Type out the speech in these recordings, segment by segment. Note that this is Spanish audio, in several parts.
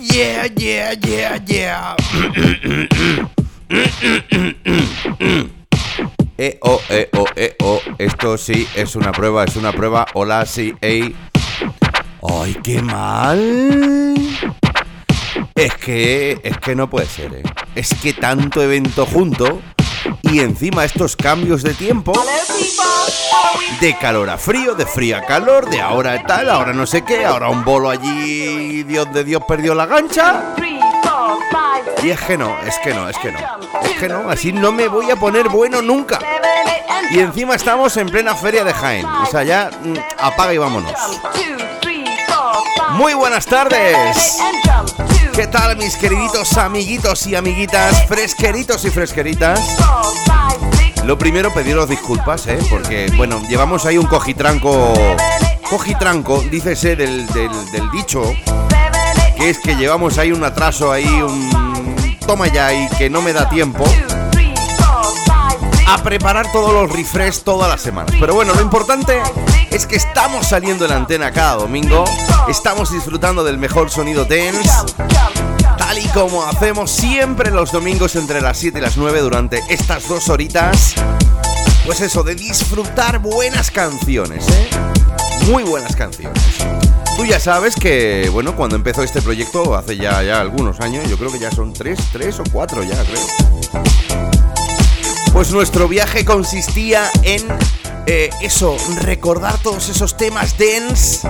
Yeah, yeah, yeah, yeah. Eh, oh, eh, oh, eh, oh. Esto sí es una prueba, es una prueba. Hola, sí, ey. ¡Ay, qué mal! Es que, es que no puede ser, ¿eh? Es que tanto evento junto y encima estos cambios de tiempo, de calor a frío, de frío a calor, de ahora tal, ahora no sé qué, ahora un bolo allí, Dios de Dios perdió la gancha. Y es que no, es que no, es que no. Es que no, así no me voy a poner bueno nunca. Y encima estamos en plena feria de Jaén. O sea, ya mm, apaga y vámonos. Muy buenas tardes. ¿Qué tal mis queriditos amiguitos y amiguitas, fresqueritos y fresqueritas? Lo primero pediros disculpas, ¿eh? Porque, bueno, llevamos ahí un cojitranco... Cojitranco, dícese del, del, dicho, que es que llevamos ahí un atraso, ahí un... Toma ya y que no me da tiempo a preparar todos los refresh todas las semanas. Pero bueno, lo importante es que estamos saliendo en la antena cada domingo, estamos disfrutando del mejor sonido dance, tal y como hacemos siempre los domingos entre las 7 y las 9 durante estas dos horitas. Pues eso, de disfrutar buenas canciones, ¿eh? Muy buenas canciones. Tú ya sabes que, bueno, cuando empezó este proyecto, hace ya, ya algunos años, yo creo que ya son tres, tres o cuatro ya, creo. Pues nuestro viaje consistía en eh, eso, recordar todos esos temas dance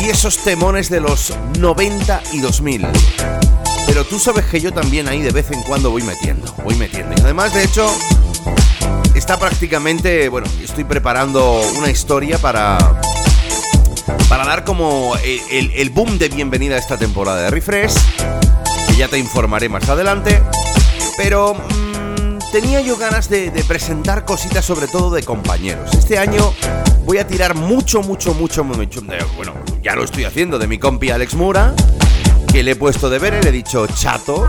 y esos temones de los 90 y 2000. Pero tú sabes que yo también ahí de vez en cuando voy metiendo, voy metiendo. Y además, de hecho, está prácticamente, bueno, estoy preparando una historia para para dar como el, boom de bienvenida a esta temporada de Refresh, que ya te informaré más adelante. Pero tenía yo ganas de, presentar cositas sobre todo de compañeros. Este año voy a tirar mucho, mucho, mucho, mucho, bueno, ya lo estoy haciendo, de mi compi Alex Mura, que le he puesto de ver y le he dicho, chato,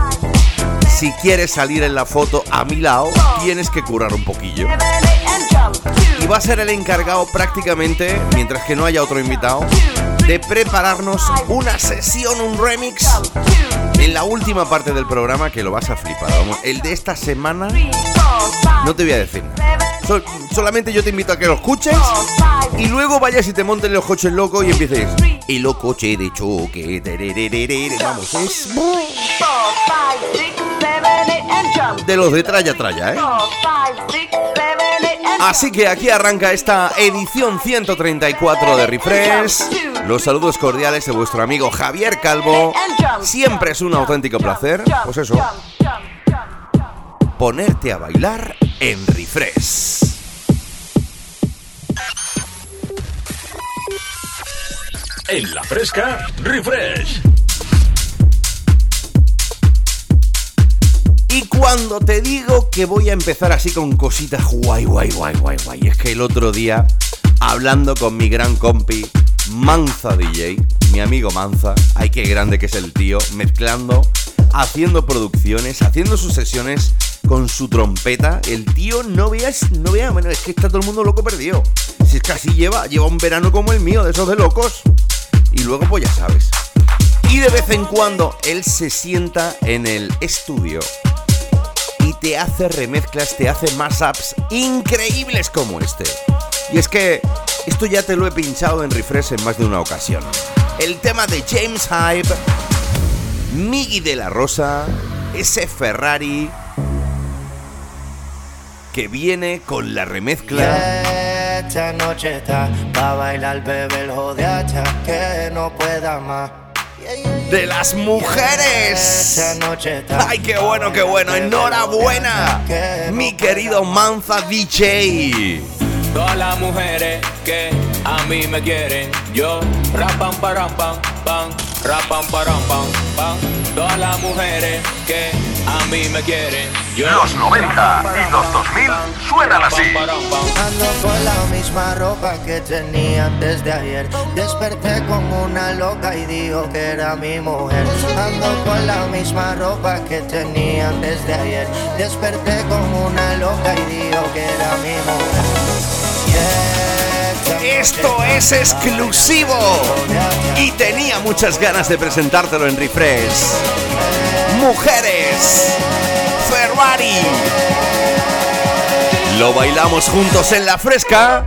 si quieres salir en la foto a mi lado, tienes que curar un poquillo. Va a ser el encargado prácticamente, mientras que no haya otro invitado, de prepararnos una sesión, un remix en la última parte del programa que lo vas a flipar. Vamos, el de esta semana no te voy a decir solamente yo te invito a que lo escuches y luego vayas y te monten los coches locos y empieces. Y los coches de choque. Vamos, es. De los de tralla tralla, ¿eh? Así que aquí arranca esta edición 134 de Refresh. Los saludos cordiales de vuestro amigo Javier Calvo. Siempre es un auténtico placer. Pues eso. Ponerte a bailar en Refresh. En la fresca, Refresh. Y cuando te digo que voy a empezar así con cositas guay, guay, guay, guay, guay, es que el otro día, hablando con mi gran compi Manza DJ, mi amigo Manza, ay qué grande que es el tío, mezclando, haciendo producciones, haciendo sus sesiones con su trompeta. El tío no veas, no vea, bueno, es que está todo el mundo loco perdido. Si es que así lleva, lleva un verano como el mío, de esos de locos. Y luego pues ya sabes. Y de vez en cuando él se sienta en el estudio y te hace remezclas, te hace mashups increíbles como este. Y es que esto ya te lo he pinchado en refresh en más de una ocasión. El tema de James Hype, Miggy de la Rosa, ese Ferrari que viene con la remezcla. Esta noche está bailar, bebé, el jodeacha que no pueda más. De las mujeres. Ay, qué bueno, qué bueno. Enhorabuena, mi querido Manza DJ. Todas las mujeres que a mí me quieren, yo rapan param pam pam, rapan param pam pam. Todas las mujeres que a mí me quieren, yo Los 90 y los 2000 suenan así. Ando con la misma ropa que tenía antes de ayer. Desperté como una loca y dijo que era mi mujer. Ando con la misma ropa que tenía antes de ayer. Desperté como una loca y dijo que era mi mujer. Yeah, Esto es exclusivo. Y tenía muchas ganas de presentártelo en refresh. Mujeres. Ferrari. Lo bailamos juntos en la fresca.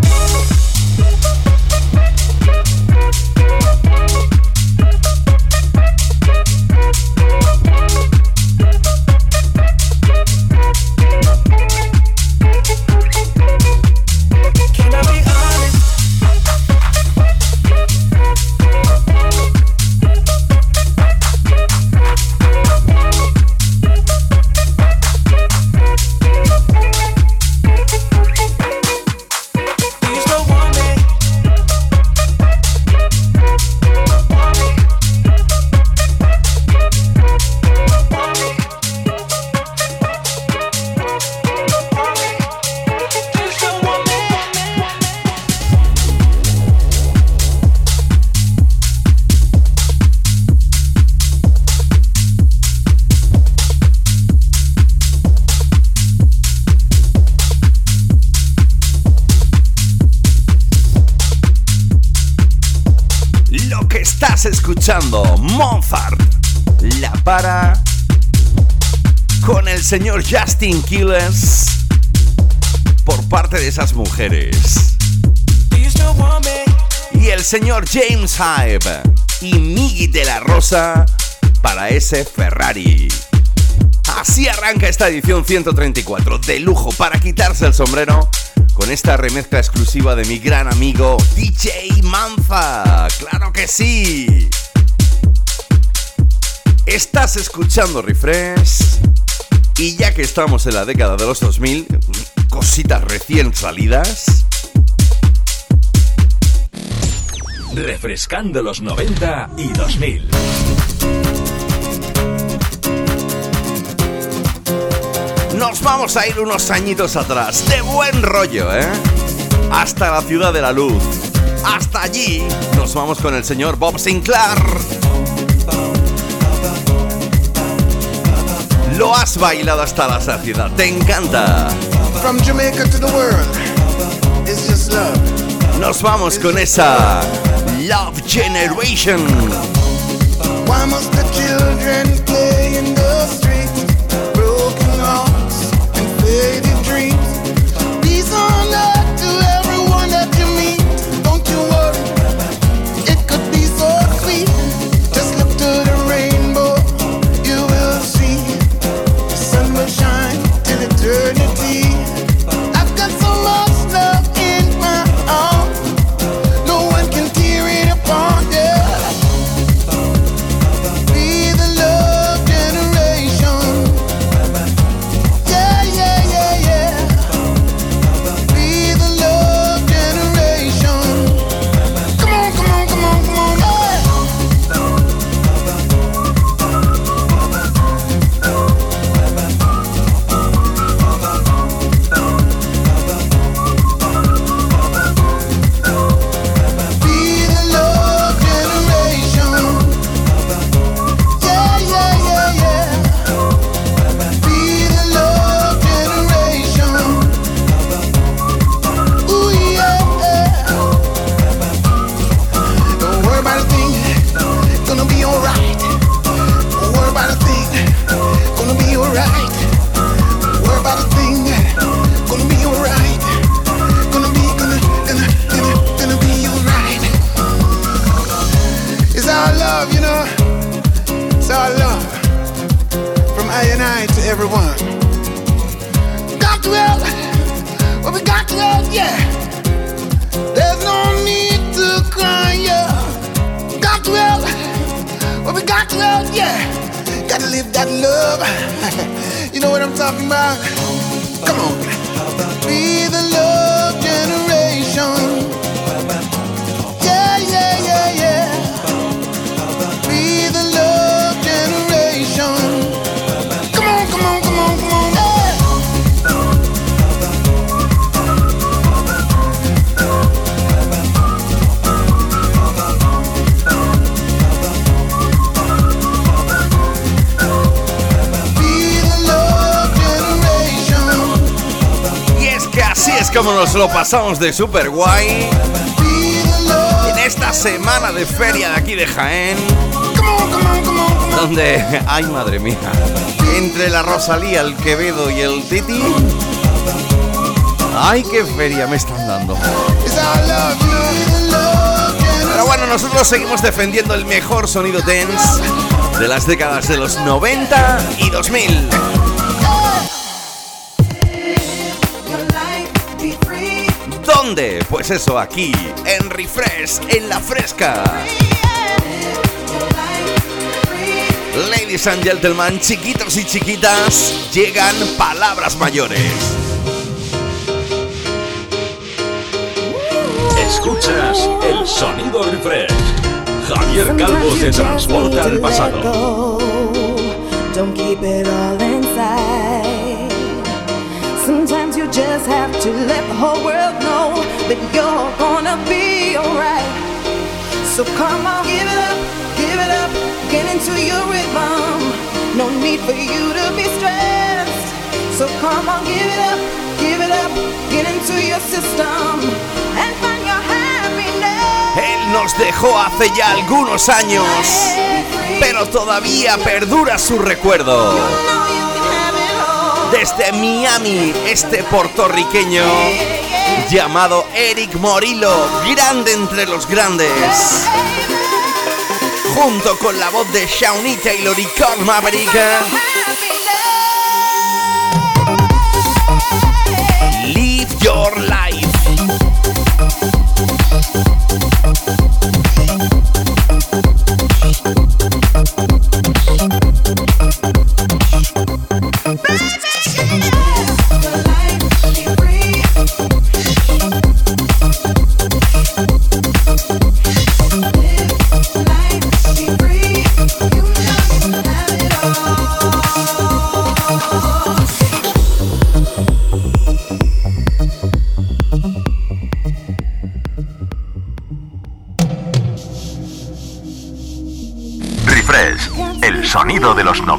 Señor Justin Quiles por parte de esas mujeres. Y el señor James Hype y Miggy de la Rosa para ese Ferrari. Así arranca esta edición 134 de lujo para quitarse el sombrero con esta remezcla exclusiva de mi gran amigo DJ Manza. ¡Claro que sí! Estás escuchando Refresh y ya que estamos en la década de los 2000, cositas recién salidas, Refrescando los 90 y 2000. Nos vamos a ir unos añitos atrás, de buen rollo, ¿eh? Hasta la ciudad de la luz. Hasta allí nos vamos con el señor Bob Sinclair. Lo has bailado hasta la saciedad, te encanta. From Jamaica to the world, it's just love. Nos vamos con esa Love Generation. Why must the children pasamos de super guay en esta semana de feria de aquí de Jaén, donde, ay madre mía, entre la Rosalía, el Quevedo y el Titi, ay qué feria me están dando. Pero bueno, nosotros seguimos defendiendo el mejor sonido dance de las décadas de los 90 y 2000. ¿Dónde? Pues eso, aquí, en Refresh, en la fresca. Ladies and gentlemen, chiquitos y chiquitas, llegan palabras mayores. Escuchas el sonido refresh. Javier Calvo te transporta al pasado. Just have to let the whole world know that you're gonna be alright. So come on, give it up, give it up, get into your rhythm. No need for you to be stressed. So come on, give it up, give it up, get into your system and find your happiness. Él nos dejó hace ya algunos años, pero todavía perdura su recuerdo. Desde Miami, este puertorriqueño llamado Eric Morillo, grande entre los grandes. Junto con la voz de Shawnee Taylor y Carl Maverick, Live Your Life.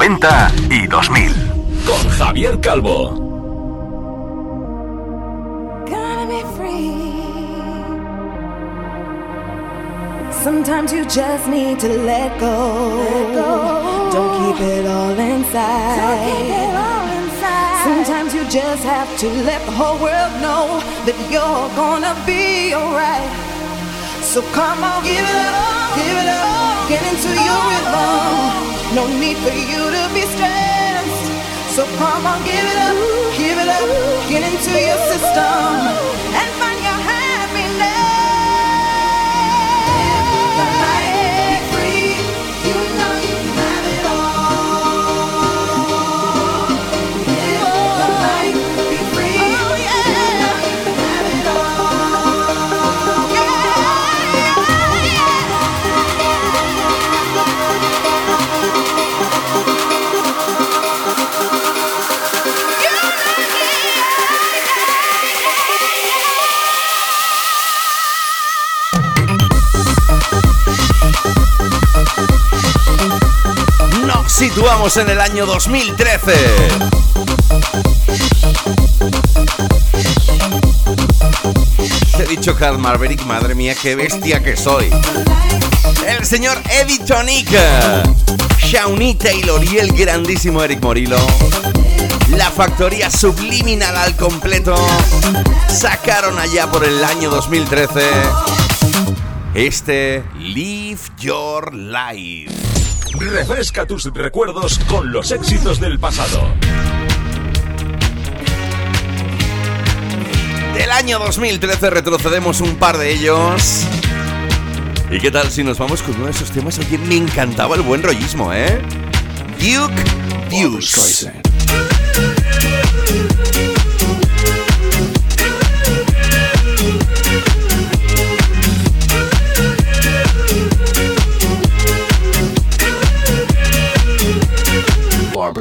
90 y 2000. Con Javier Calvo. Gotta be free. Sometimes you just need to let go. Don't keep it all inside. Sometimes you just have to let the whole world know that you're gonna be alright. So come on, give it up, give it up, get into your rhythm. No need for you to be stressed. So come on, give it up, give it up, get into your system and En el año 2013. Te he dicho Carl Maverick, madre mía, qué bestia que soy. El señor Eddie Tonic, Shawnee Taylor y el grandísimo Eric Morillo. La factoría subliminal al completo sacaron allá por el año 2013 este Live Your Life. Refresca tus recuerdos con los éxitos del pasado. Del año 2013 retrocedemos un par de ellos. ¿Y qué tal si nos vamos con uno de esos temas? Oye, me encantaba el buen rollismo, ¿eh? Duke Deuce.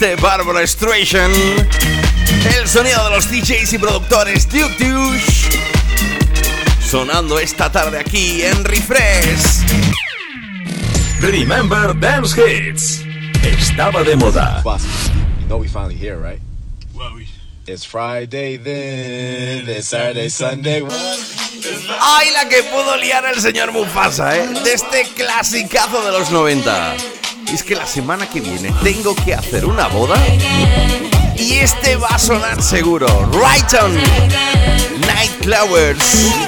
Mí este Barbara Streisand. El sonido de los DJs y productores Duke Douche. Sonando esta tarde aquí en Refresh. Remember Dance Hits. Estaba de moda. You know we finally here, right? It's Friday then, it's Saturday, Sunday. ¡Ay, la que pudo liar el señor Mufasa, eh! De este clasicazo de los 90. Es que la semana que viene tengo que hacer una boda. Y este va a sonar seguro. Right on. Nightclowers. I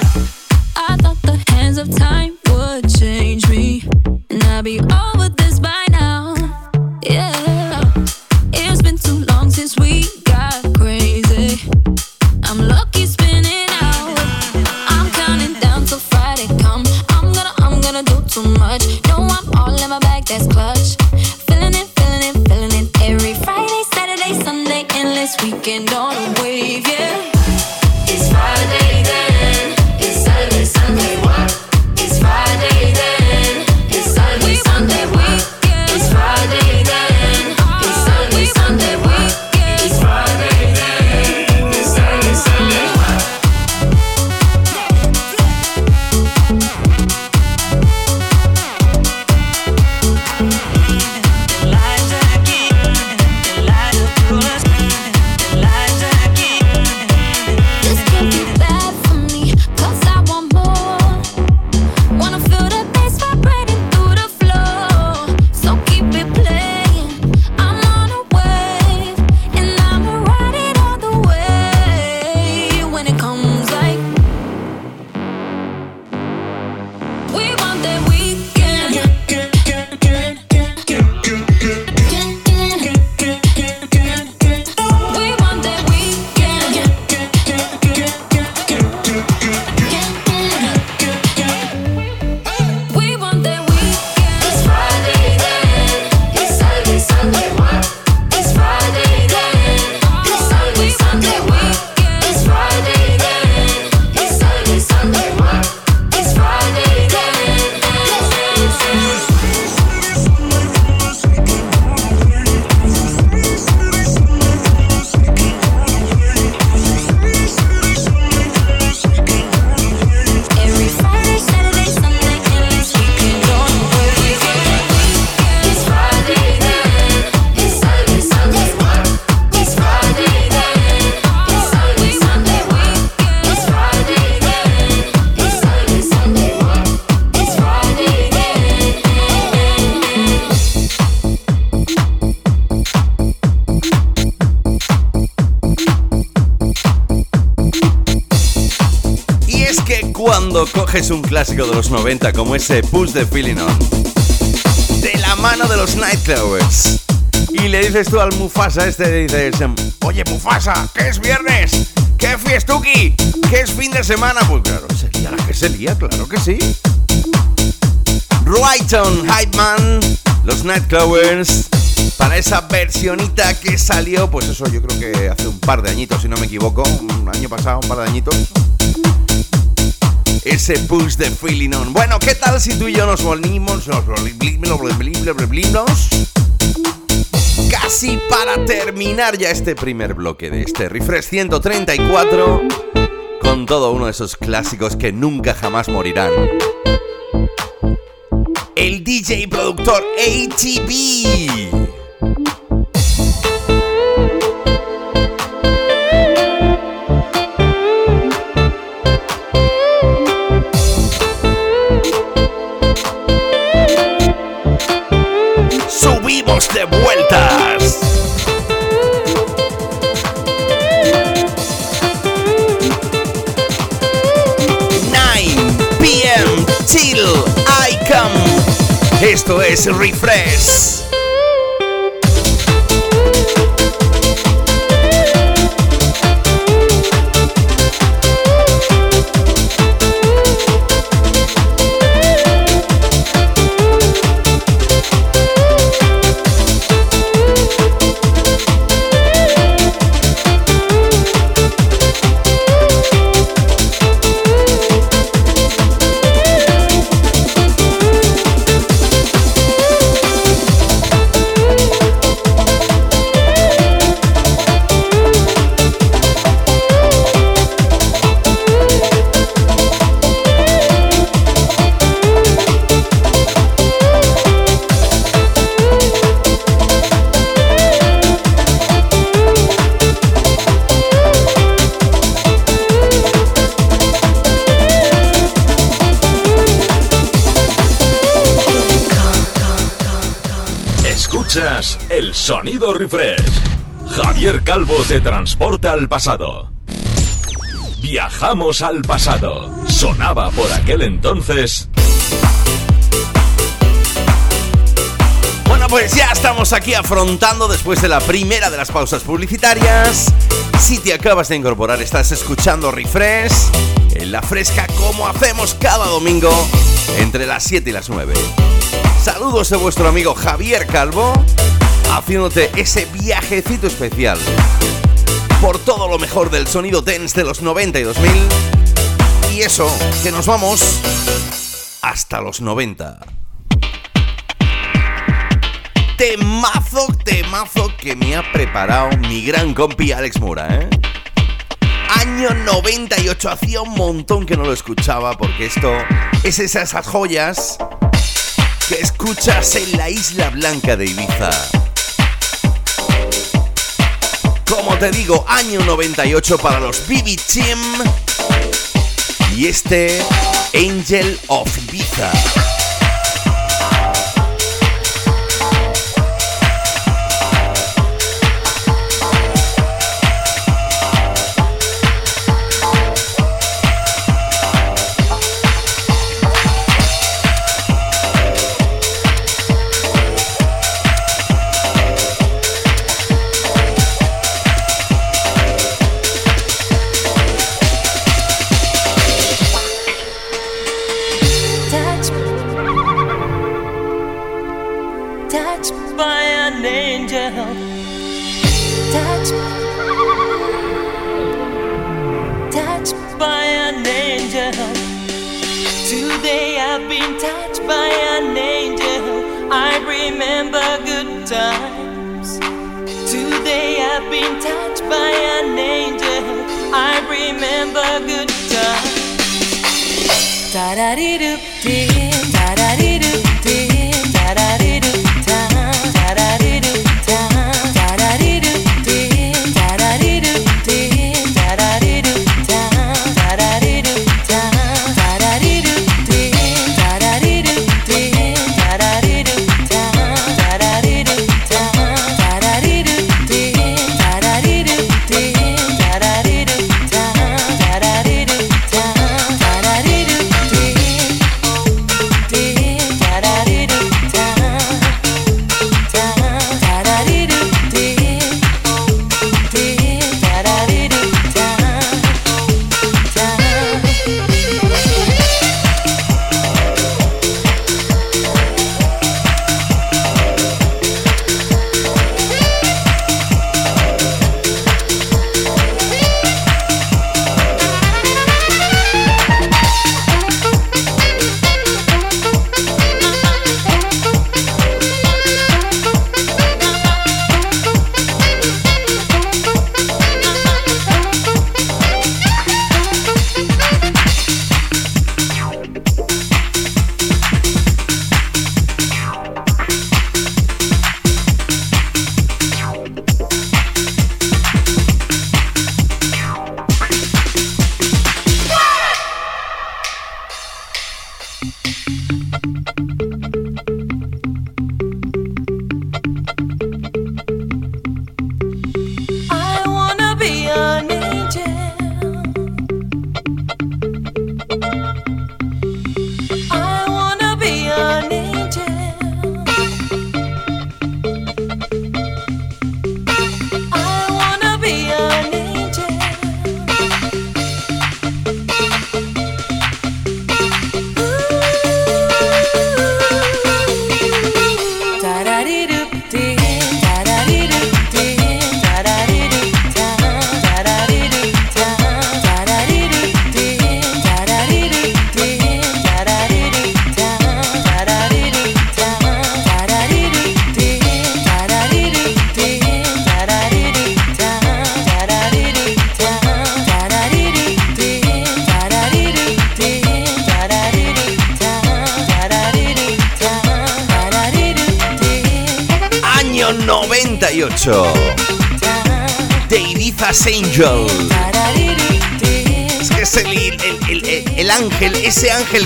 coges un clásico de los 90 como ese Push the Feeling de la mano de los Nightcrawlers, y le dices tú al Mufasa este, dices, oye Mufasa, que es viernes, que fiestuki, que es fin de semana, pues claro, sería la que sería, claro que sí. Righton, Hype Man, los Nightcrawlers, para esa versionita que salió, pues eso yo creo que hace un par de añitos, si no me equivoco, un año pasado, un par de añitos. Ese push de feeling on. Bueno, ¿qué tal si tú y yo nos volvimos, nos volvimos casi para terminar ya este primer bloque de este refresh 134 con todo uno de esos clásicos que nunca jamás morirán? El DJ productor ATB. Esto es Refresh. Te transporta al pasado. Viajamos al pasado. Sonaba por aquel entonces. Bueno, pues ya estamos aquí afrontando después de la primera de las pausas publicitarias. Si te acabas de incorporar, estás escuchando Refresh en la fresca como hacemos cada domingo entre las 7 y las 9. Saludos de vuestro amigo Javier Calvo, haciéndote ese viajecito especial por todo lo mejor del sonido dance de los 90 y 2000. Y eso, que nos vamos hasta los 90. Temazo, temazo que me ha preparado mi gran compi Alex Mura, ¿eh? Año 98, hacía un montón que no lo escuchaba porque esto es esas joyas que escuchas en la Isla Blanca de Ibiza. Como te digo, año 98 para los BB Team y este Angel of Ibiza. Remember good times. Today I've been touched by an angel. I remember good times. Da-da-dee-doo-dee, da-da-dee-doo-dee,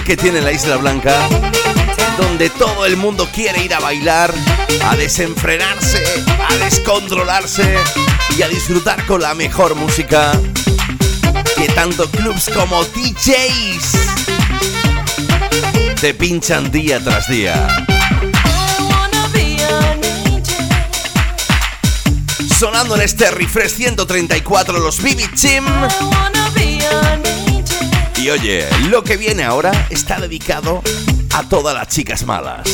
que tiene la Isla Blanca, donde todo el mundo quiere ir a bailar, a desenfrenarse, a descontrolarse y a disfrutar con la mejor música que tanto clubs como DJs te pinchan día tras día. Sonando en este refresh 134 los BB Chim. Y oye, lo que viene ahora está dedicado a todas las chicas malas.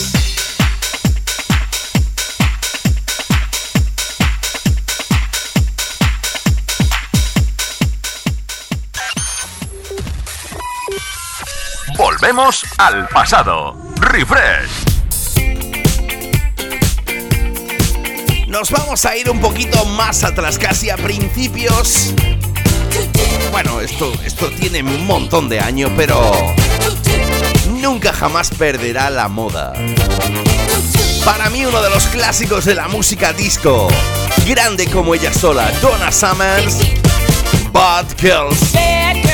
Volvemos al pasado. Refresh. Nos vamos a ir un poquito más atrás, casi a principios. Bueno, esto, esto tiene un montón de años, pero nunca jamás perderá la moda. Para mí uno de los clásicos de la música disco, grande como ella sola, Donna Summers, Bad Girls.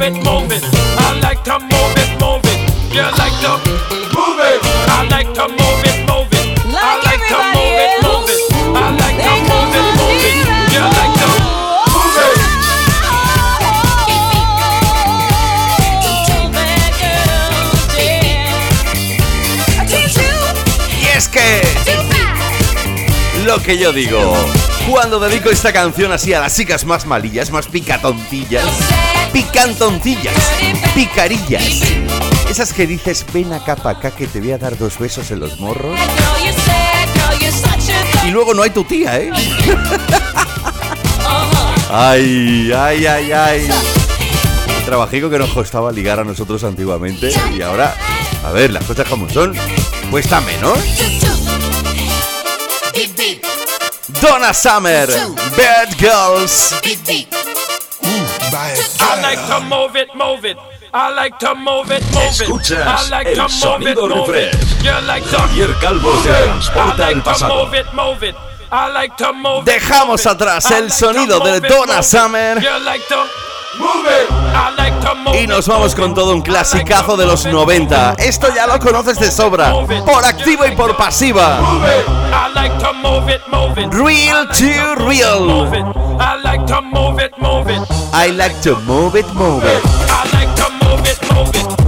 Move it, move it. I like to move it, move it. You like to move it. I like to move it, move it. I like to move it, move it. I like to move it, move it. You like to move it. Y es que lo que yo digo, cuando dedico esta canción así a las chicas más malillas, más picatontillas, picantoncillas, picarillas, esas que dices, ven acá pa' acá que te voy a dar dos besos en los morros, y luego no hay tu tía, ¿eh? Ay, ay, ay, ay. El trabajico que nos costaba ligar a nosotros antiguamente y ahora, a ver, las cosas como son, cuesta menos. Donna Summer, Bad Girls. I like to move it, move it. I like to move it, move it. Escuchas I like el to move it, sonido move it. You like to Javier Calvo se it. transporta I like al to pasado. move it, move it. I like to move it, Dejamos move it. atrás I el like to sonido de move it, Donna move it. Summer. Y nos vamos con todo un clasicazo de los 90. Esto ya lo conoces de sobra, por activa y por pasiva. Real to real. I like to move it, move it.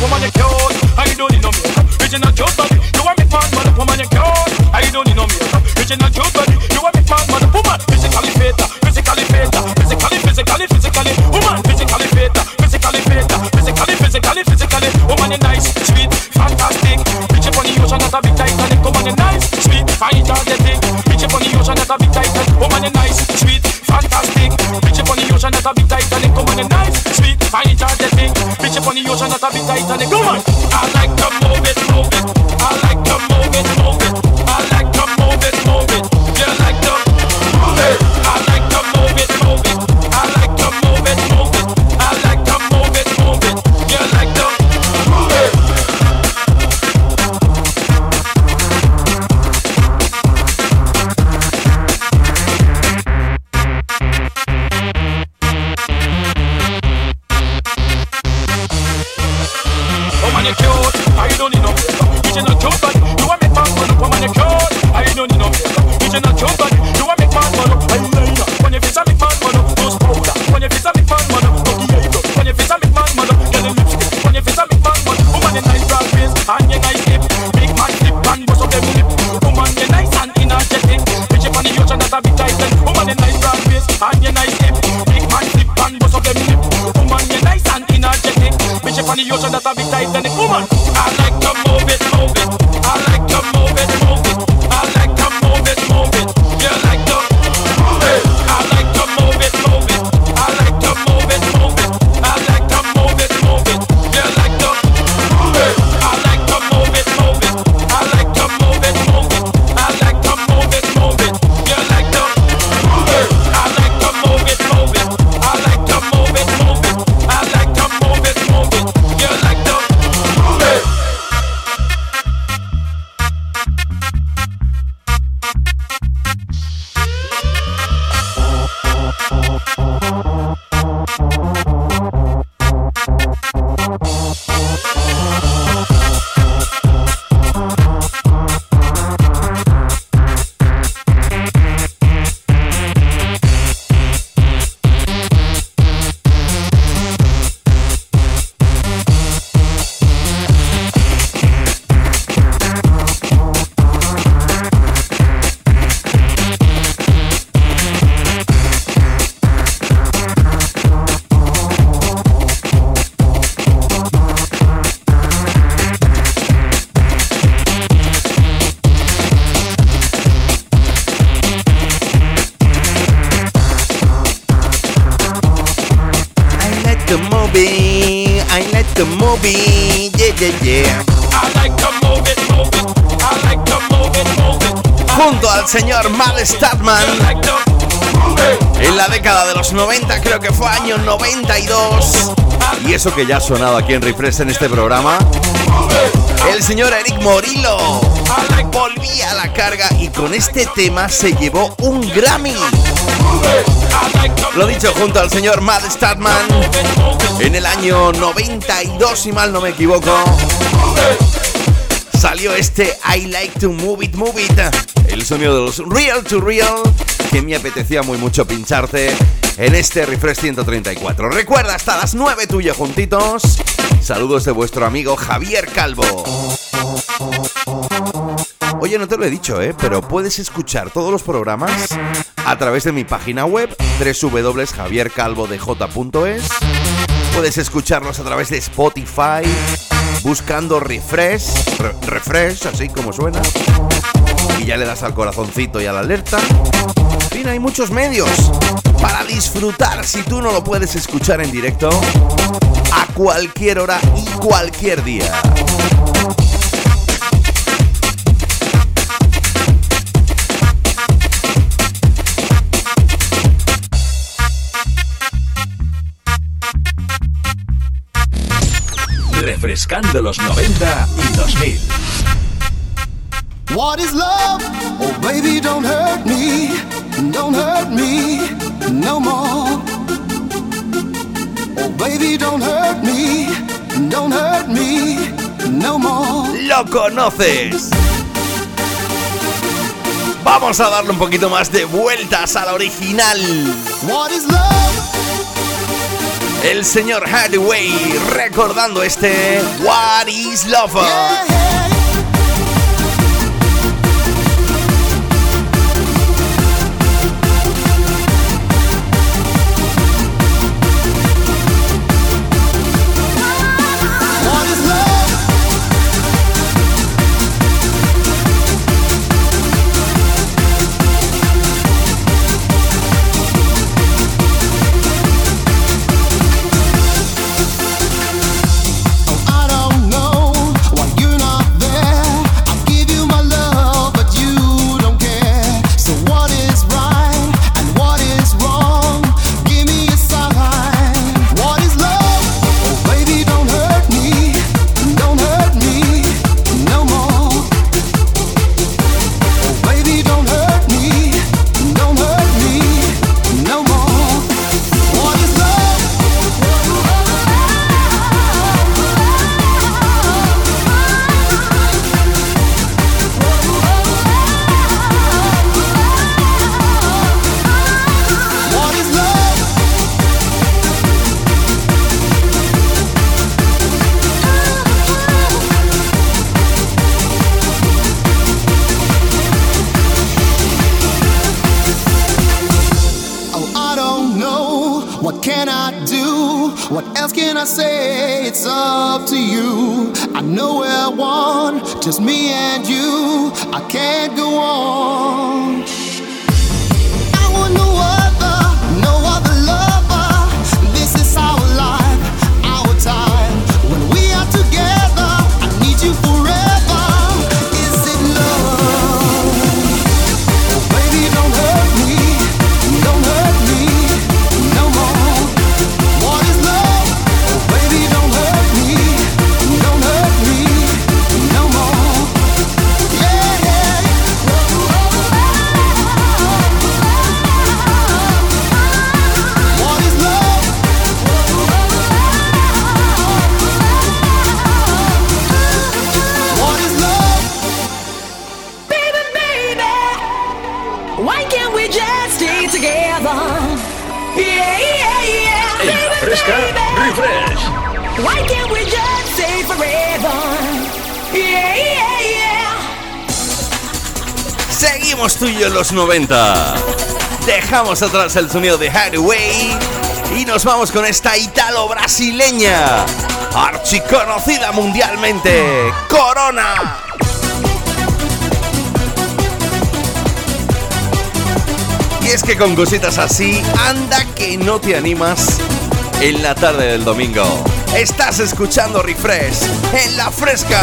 Woman, you cute. How you doing, no makeup? Original cute body. You want me man, man, woman, you cute. How you doing, no makeup? Original cute body. You want me man, man, woman. Physically fit, physically fit, physically, physically, physically. Woman, physically fit, physically fit, physically, physically, physically. Woman, you nice, sweet, fantastic. Reach up on the ocean, not a big Titanic. Woman, you nice, sweet, fine, energetic. Up on the ocean, not a big Titanic. Woman, I like to move it, move it. I like En la década de los 90, creo que fue año 92. Y eso que ya ha sonado aquí en Refresh en este programa. El señor Eric Morillo volvía a la carga y con este tema se llevó un Grammy. Lo dicho, junto al señor Matt Statman en el año 92, si mal no me equivoco. Salió este I Like to Move It, Move It. El sonido de los Real to Real que me apetecía muy mucho pincharte en este Refresh 134. Recuerda, hasta las 9 tuyo juntitos. Saludos de vuestro amigo Javier Calvo. Oye, no te lo he dicho, ¿eh? Pero puedes escuchar todos los programas a través de mi página web www.javiercalvodej.es Puedes escucharlos a través de Spotify buscando Refresh, re- Refresh, así como suena. Ya le das al corazoncito y a la alerta. En fin, hay muchos medios para disfrutar si tú no lo puedes escuchar en directo a cualquier hora y cualquier día. Refrescando los 90 y 2000. What is love? Oh, baby, don't hurt me. Don't hurt me no more. Oh, baby, don't hurt me. Don't hurt me no more. ¡Lo conoces! Vamos a darle un poquito más de vueltas al original. What is love? El señor Hathaway recordando este What is Love. Yeah, yeah. Dejamos atrás el sonido de Hathaway y nos vamos con esta italo-brasileña, archiconocida mundialmente, Corona. Y es que con cositas así, anda que no te animas en la tarde del domingo. Estás escuchando Refresh en la fresca.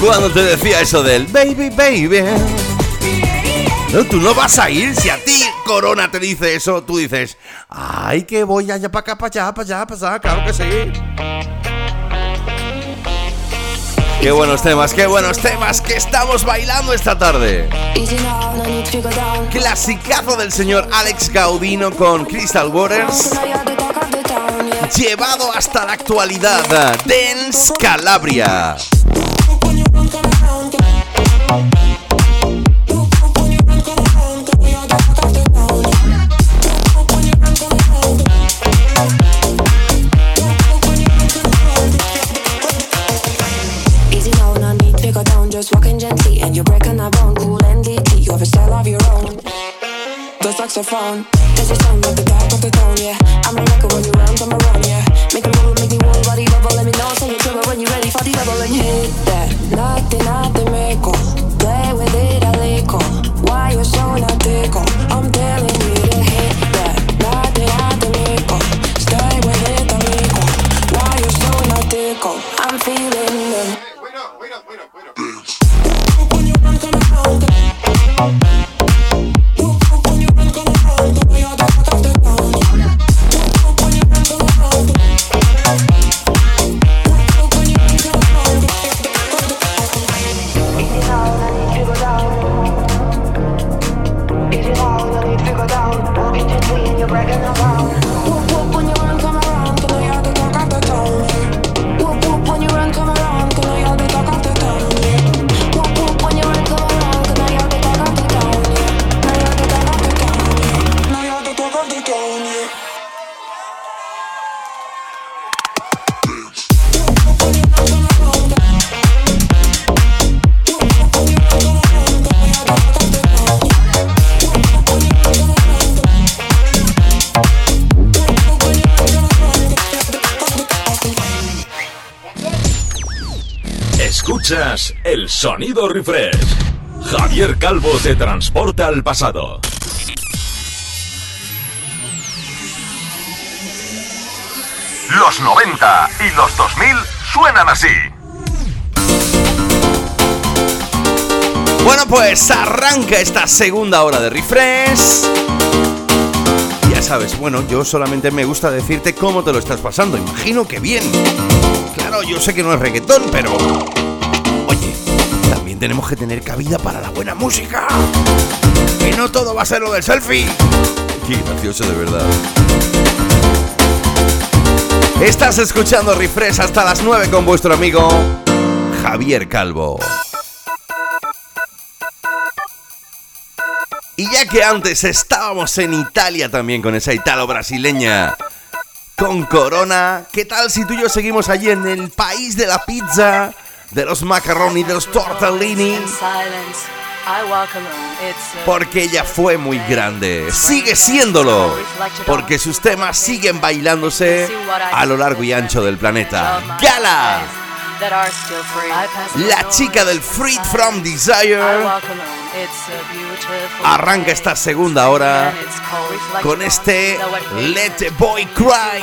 Cuando te decía eso del baby, baby. No, tú no vas a ir. Si a ti Corona te dice eso, tú dices, ay, que voy allá para acá, para allá, para allá, para allá. Claro que sí. Qué buenos temas, qué buenos temas que estamos bailando esta tarde. Clasicazo del señor Alex Gaudino con Crystal Waters. Llevado hasta la actualidad. Dance Calabria. Saxophone, sound Escuchas el sonido refresh. Javier Calvo te transporta al pasado. Los 90 y los 2000 suenan así. Bueno, pues arranca esta segunda hora de refresh. Ya sabes, bueno, yo solamente me gusta decirte cómo te lo estás pasando. Imagino que bien. Claro, yo sé que no es reggaetón, pero. También tenemos que tener cabida para la buena música. Que no todo va a ser lo del selfie. Qué gracioso de verdad. Estás escuchando Refresh hasta las 9 con vuestro amigo Javier Calvo. Y ya que antes estábamos en Italia también con esa italo-brasileña, con Corona, ¿qué tal si tú y yo seguimos allí en el país de la pizza, de los macaroni, de los tortellini? Porque ella fue muy grande, sigue siéndolo, porque sus temas siguen bailándose a lo largo y ancho del planeta. ¡Gala! La chica del Freed from Desire. arranca esta segunda hora con este Let the Boy Cry.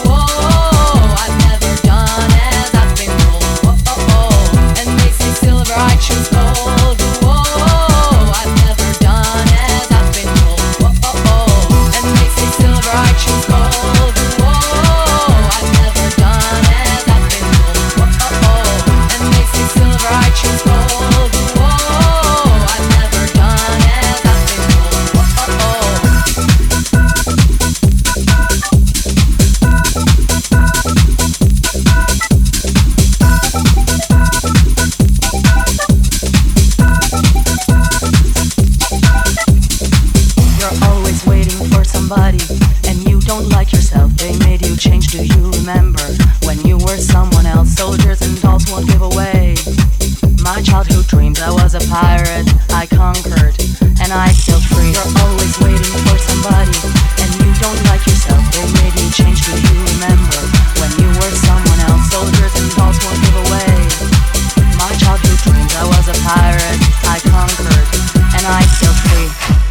somebody, and you don't like yourself. They made you change. Do you remember when you were someone else? Soldiers and dolls won't give away. My childhood dreams, I was a pirate, I conquered, and I still free. You're always waiting for somebody, and you don't like yourself. They made you change, do you remember? When you were someone else, soldiers and dolls won't give away. My childhood dreams, I was a pirate, I conquered, and I still free.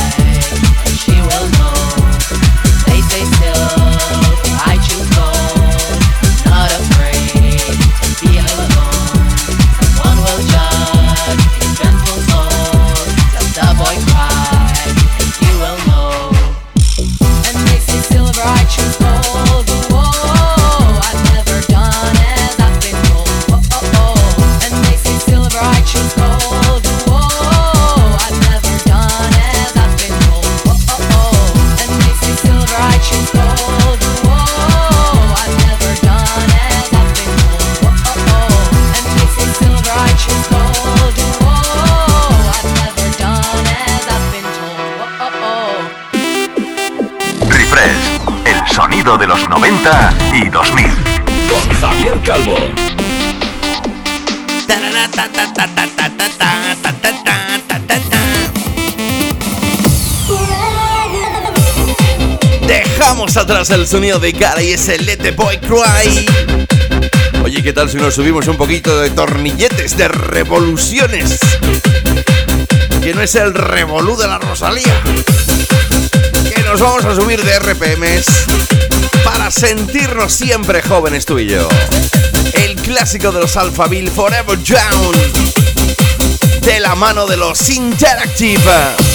sonido de los 90 y 2000. Con Javier Calvo. Dejamos atrás el sonido de cara y ese Let the Boy Cry. Oye, ¿qué tal si nos subimos un poquito de tornilletes, de revoluciones? Que no es el revolú de la Rosalía. Que nos vamos a subir de RPMs para sentirnos siempre jóvenes tú y yo. El clásico de los Alphaville Forever Young. De la mano de los Interactive.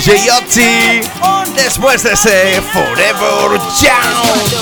DJ Yachty después de ese Forever Jam.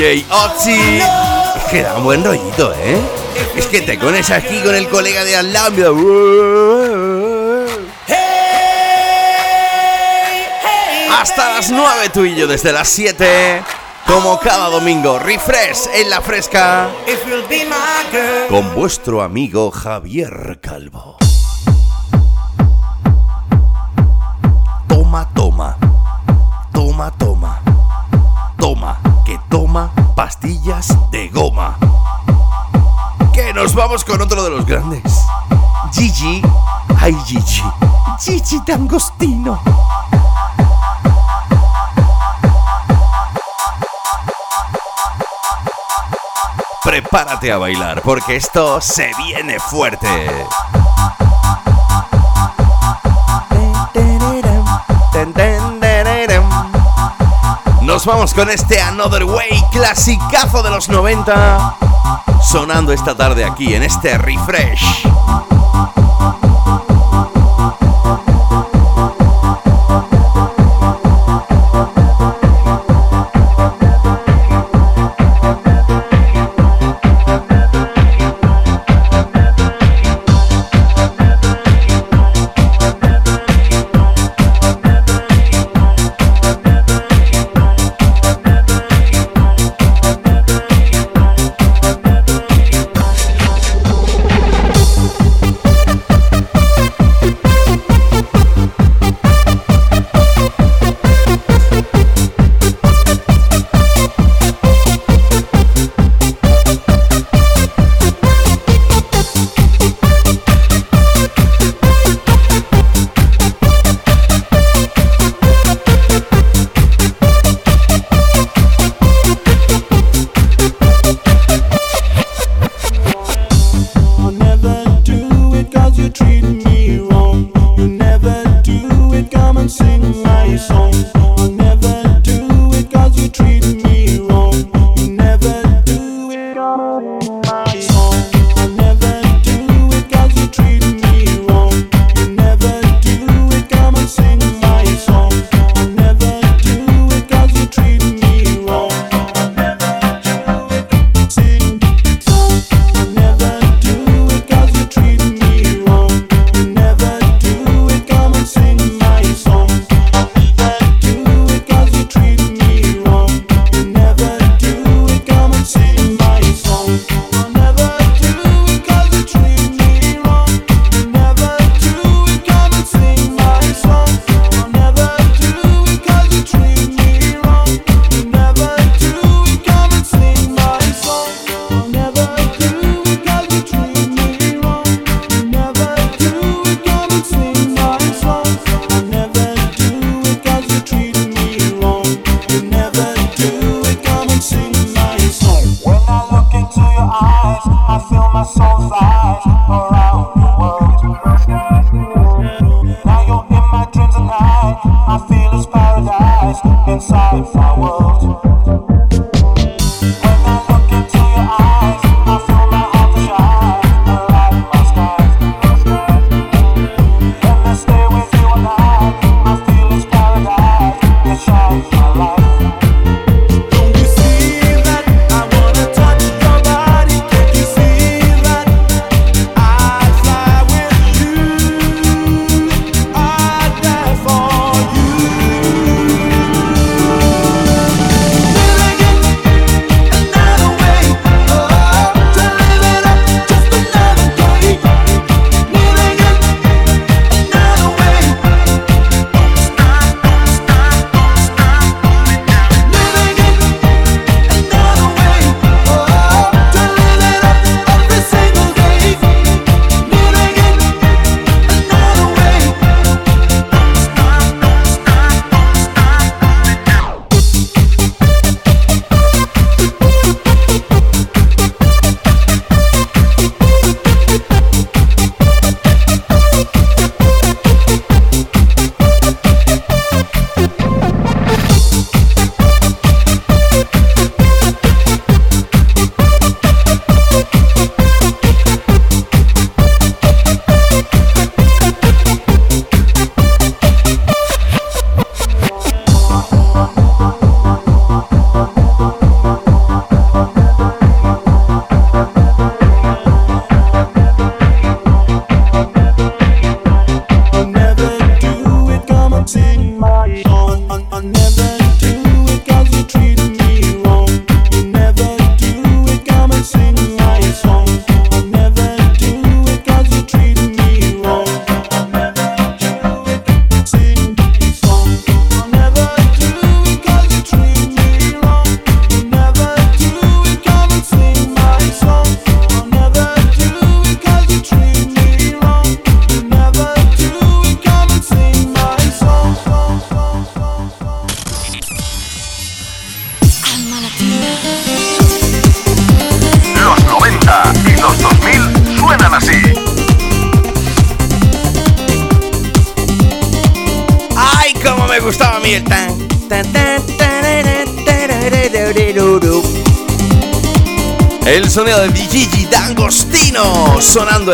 DJ Es que da un buen rollito, ¿eh? Es que te cones aquí con el colega de al Hasta las 9 tú y yo desde las 7. Como cada domingo, refresh en la fresca. Con vuestro amigo Javier Vamos con otro de los grandes. Gigi. Ay, Gigi. Gigi D'Angostino. Prepárate a bailar porque esto se viene fuerte. Nos vamos con este Another Way, clasicazo de los 90 sonando esta tarde aquí en este refresh.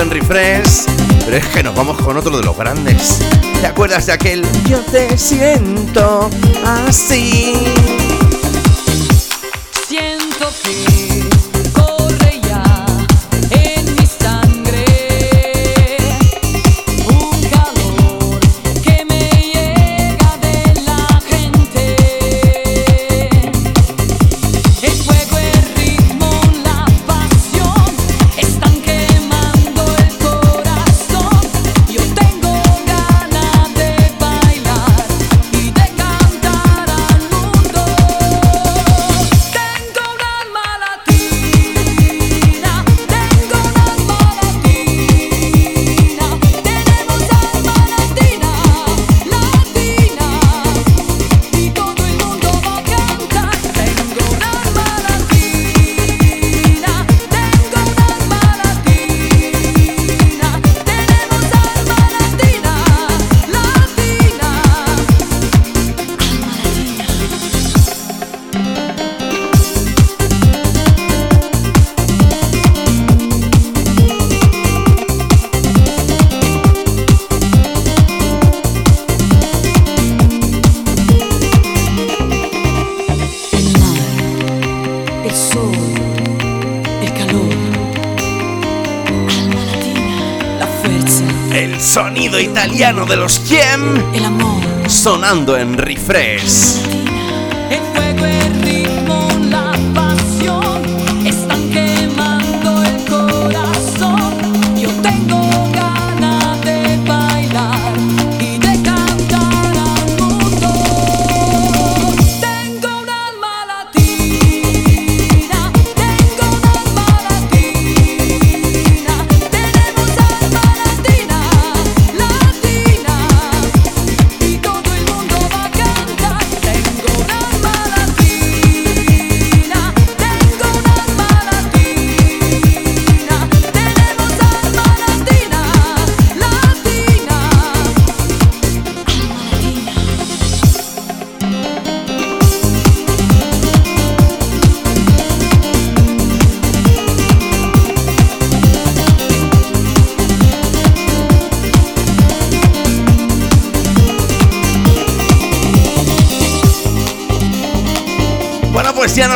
En refresh. Pero es que nos vamos con otro de los grandes. ¿Te acuerdas de aquel? Yo te siento así. Italiano de los Gem. El amor. Sonando en refresh.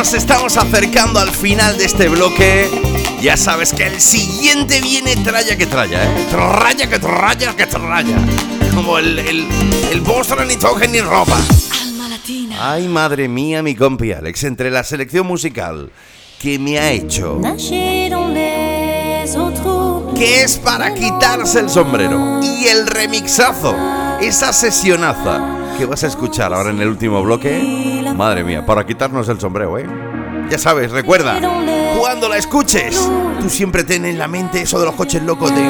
Nos estamos acercando al final de este bloque. Ya sabes que el siguiente viene tralla que tralla, ¿eh? Tralla que tralla que tralla. Como el, el, el Boston ni toque ni ropa. Alma latina. Ay, madre mía, mi compi Alex, entre la selección musical que me ha hecho, que es para quitarse el sombrero, y el remixazo, esa sesionaza que vas a escuchar ahora en el último bloque, madre mía, para quitarnos el sombrero, ¿eh? Ya sabes, recuerda, cuando la escuches, tú siempre ten en la mente eso de los coches locos de...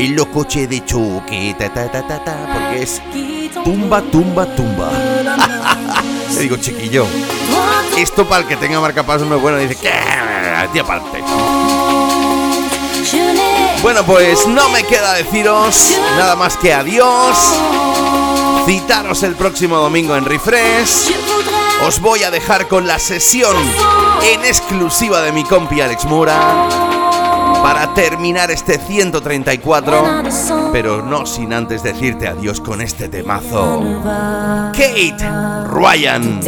Y los coches de choque, ta, ta, ta, ta, ta, porque es tumba, tumba, tumba. Te digo, chiquillo, esto para el que tenga marcapasos no es bueno, dice, ¿qué? Tía parte. Bueno, pues no me queda deciros nada más que adiós. Citaros el próximo domingo en Refresh. Os voy a dejar con la sesión en exclusiva de mi compi Alex Mura para terminar este 134, pero no sin antes decirte adiós con este temazo. Kate Ryan.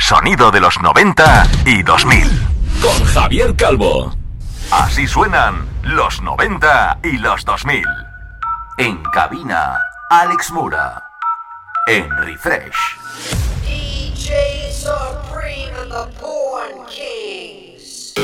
sonido de los 90 y 2000. Con Javier Calvo. Así suenan los 90 y los 2000. En cabina, Alex Mura. En Refresh. DJ Supreme and the Born Kings.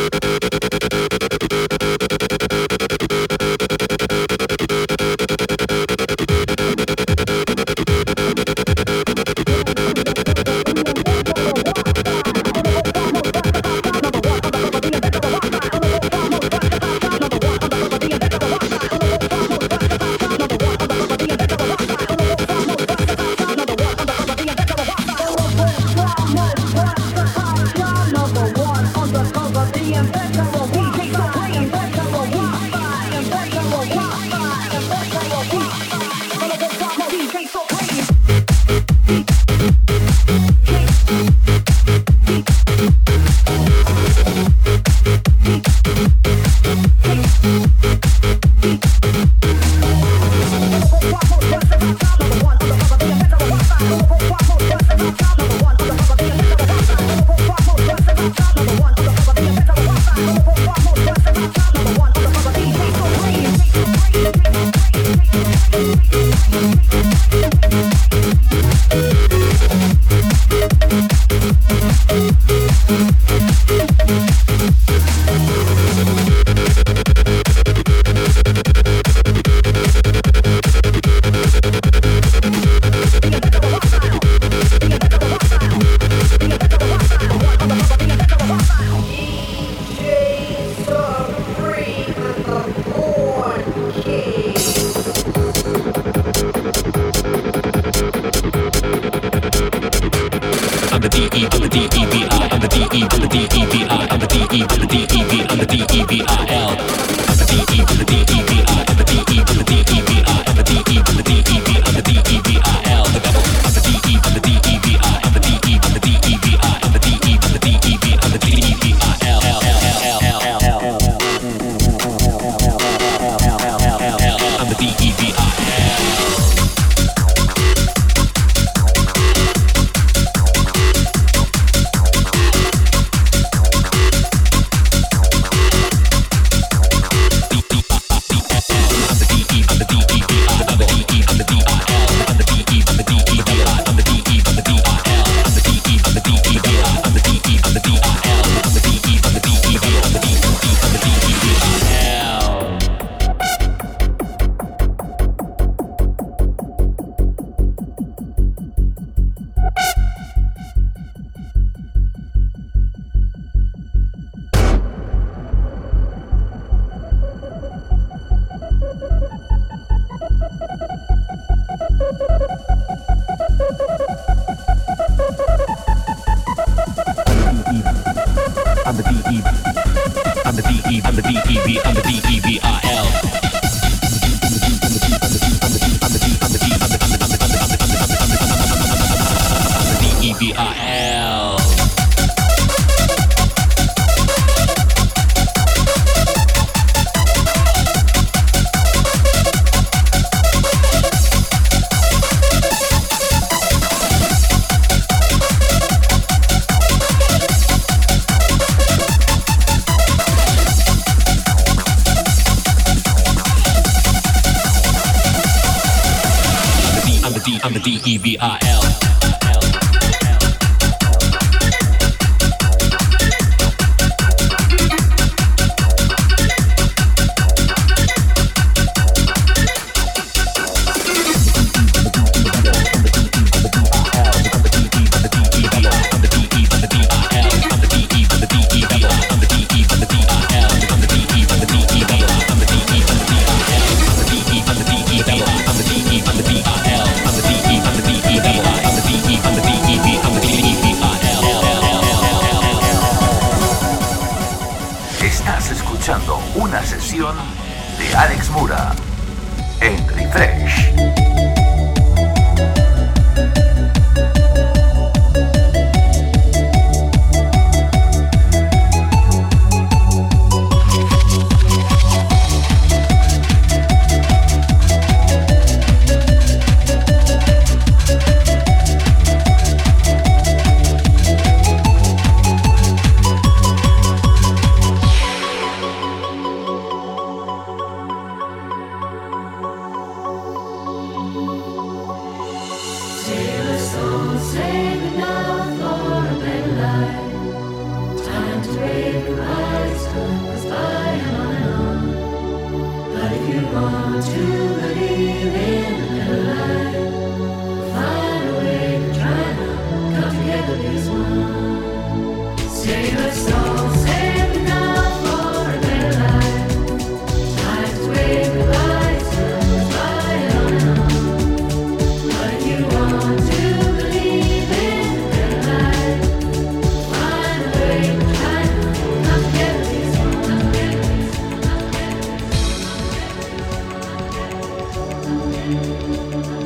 Música